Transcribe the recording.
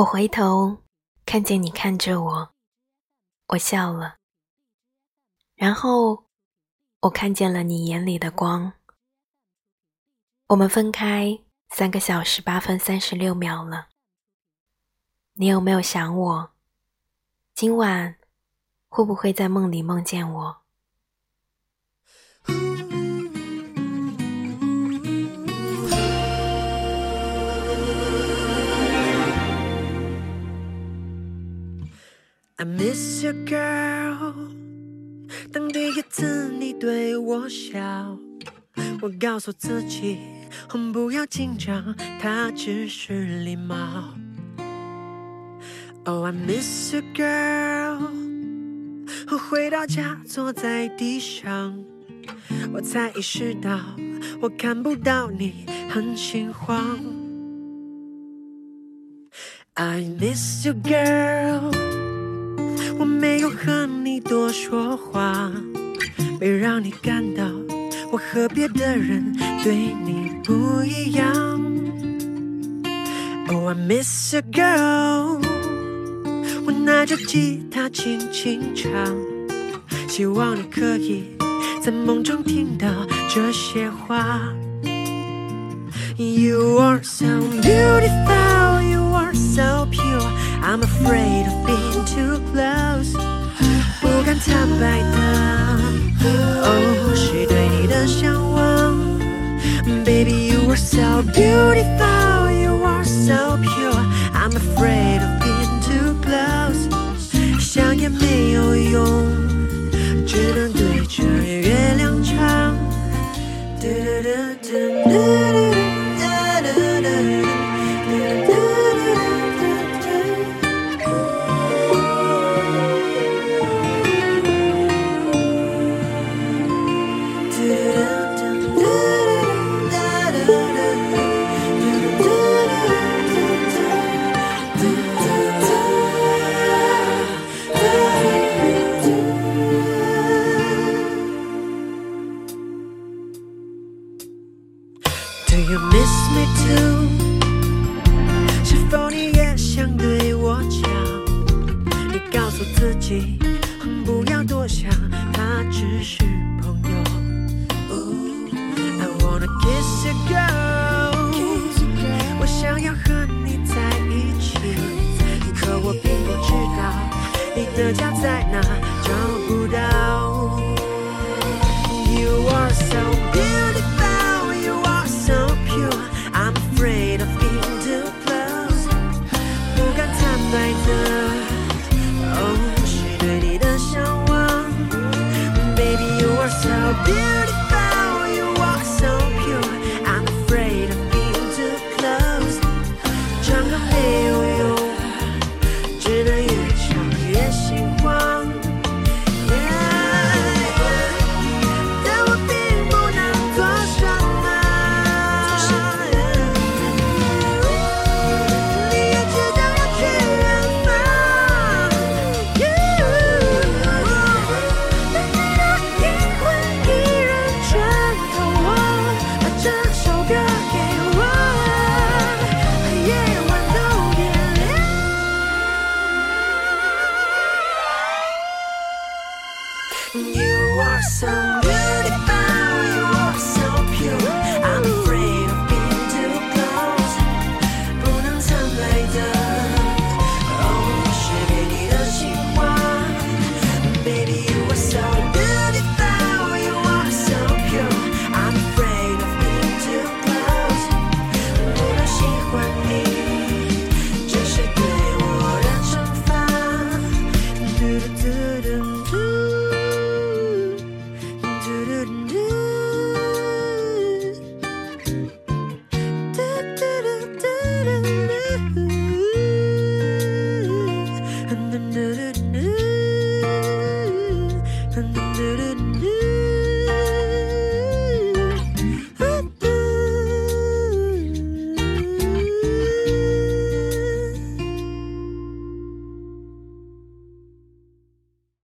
我回头看见你看着我，我笑了。然后我看见了你眼里的光。我们分开三个小时八分三十六秒了。你有没有想我？今晚会不会在梦里梦见我？I miss you, girl。当第一次你对我笑，我告诉自己不要紧张，它只是礼貌。Oh, I miss you, girl。回到家坐在地上，我才意识到我看不到你，很心慌。I miss you, girl。没有和你多说话，没让你感到我和别的人对你不一样。Oh, I miss you, girl。我拿着吉他轻轻唱，希望你可以在梦中听到这些话。You are so beautiful, 只能对着 you miss me too？是否你也想对我讲？你告诉自己，不要多想，他只是。